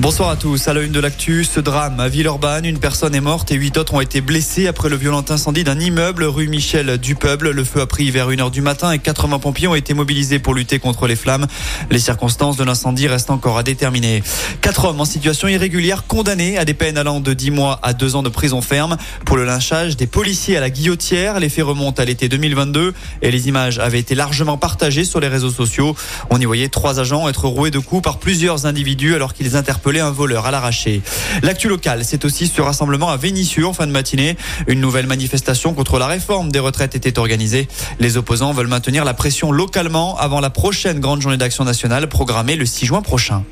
Bonsoir à tous. À la une de l'actu, ce drame à Villeurbanne, une personne est morte et huit autres ont été blessés après le violent incendie d'un immeuble rue Michel du Peuple. Le feu a pris vers 1h du matin et 80 pompiers ont été mobilisés pour lutter contre les flammes. Les circonstances de l'incendie restent encore à déterminer. Quatre hommes en situation irrégulière condamnés à des peines allant de 10 mois à 2 ans de prison ferme pour le lynchage des policiers à la guillotière. Les faits remontent à l'été 2022 et les images avaient été largement partagées sur les réseaux sociaux. On y voyait trois agents être roués de coups par plusieurs individus alors qu'ils interpellaient voleur à l'arraché. L'actu local, c'est aussi ce rassemblement à Vénissieux en fin de matinée. Une nouvelle manifestation contre la réforme des retraites était organisée. Les opposants veulent maintenir la pression localement avant la prochaine grande journée d'action nationale programmée le 6 juin prochain.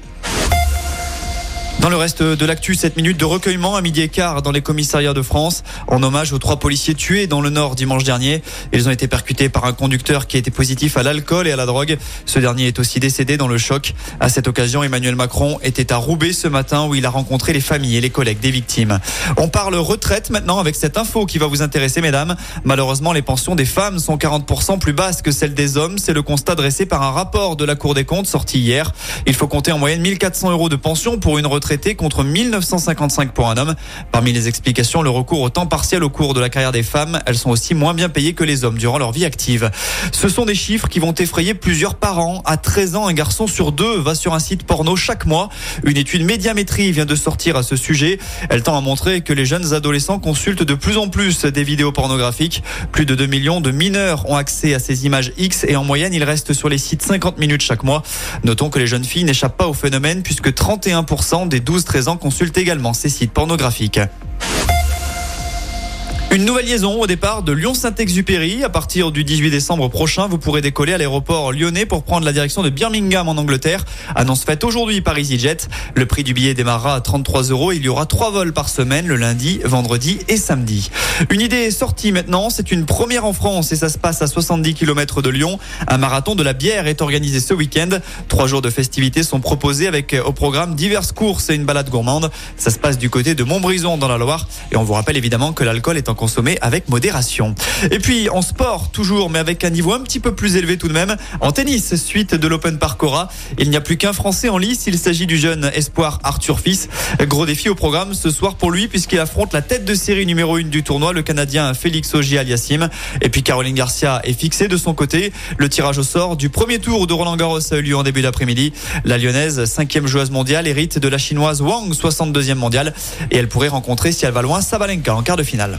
Dans le reste de l'actu, 7 minutes de recueillement à midi et quart dans les commissariats de France en hommage aux trois policiers tués dans le Nord dimanche dernier. Ils ont été percutés par un conducteur qui était positif à l'alcool et à la drogue. Ce dernier est aussi décédé dans le choc. À cette occasion, Emmanuel Macron était à Roubaix ce matin où il a rencontré les familles et les collègues des victimes. On parle retraite maintenant avec cette info qui va vous intéresser, mesdames. Malheureusement, les pensions des femmes sont 40% plus basses que celles des hommes. C'est le constat dressé par un rapport de la Cour des comptes sorti hier. Il faut compter en moyenne 1400 euros de pension pour une retraite contre 1955 pour un homme. Parmi les explications, le recours au temps partiel au cours de la carrière des femmes. Elles sont aussi moins bien payées que les hommes durant leur vie active. Ce sont des chiffres qui vont effrayer plusieurs parents. À 13 ans, un garçon sur deux va sur un site porno chaque mois. Une étude médiamétrie vient de sortir à ce sujet. Elle tend à montrer que les jeunes adolescents consultent de plus en plus des vidéos pornographiques. Plus de 2 millions de mineurs ont accès à ces images X et en moyenne, ils restent sur les sites 50 minutes chaque mois. Notons que les jeunes filles n'échappent pas au phénomène puisque 31% des 12-13 ans consultent également ces sites pornographiques. Une nouvelle liaison au départ de Lyon-Saint-Exupéry. À partir du 18 décembre prochain, vous pourrez décoller à l'aéroport lyonnais pour prendre la direction de Birmingham en Angleterre. Annonce faite aujourd'hui par EasyJet. Le prix du billet démarrera à 33 euros. Il y aura trois vols par semaine, le lundi, vendredi et samedi. Une idée est sortie maintenant. C'est une première en France et ça se passe à 70 km de Lyon. Un marathon de la bière est organisé ce week-end. Trois jours de festivités sont proposés avec au programme diverses courses et une balade gourmande. Ça se passe du côté de Montbrison dans la Loire. Et on vous rappelle évidemment que l'alcool est en consommer avec modération. Et puis en sport toujours, mais avec un niveau un petit peu plus élevé tout de même. En tennis, suite de l'Open Parcora, il n'y a plus qu'un Français en lice. Il s'agit du jeune espoir Arthur Fils. Gros défi au programme ce soir pour lui puisqu'il affronte la tête de série numéro 1 du tournoi, le Canadien Félix Auger-Aliassime. Et puis Caroline Garcia est fixée de son côté. Le tirage au sort du premier tour de Roland Garros a eu lieu en début d'après-midi. La lyonnaise, cinquième joueuse mondiale, hérite de la chinoise Wang, 62e mondiale. Et elle pourrait rencontrer, si elle va loin, Sabalenka en quart de finale.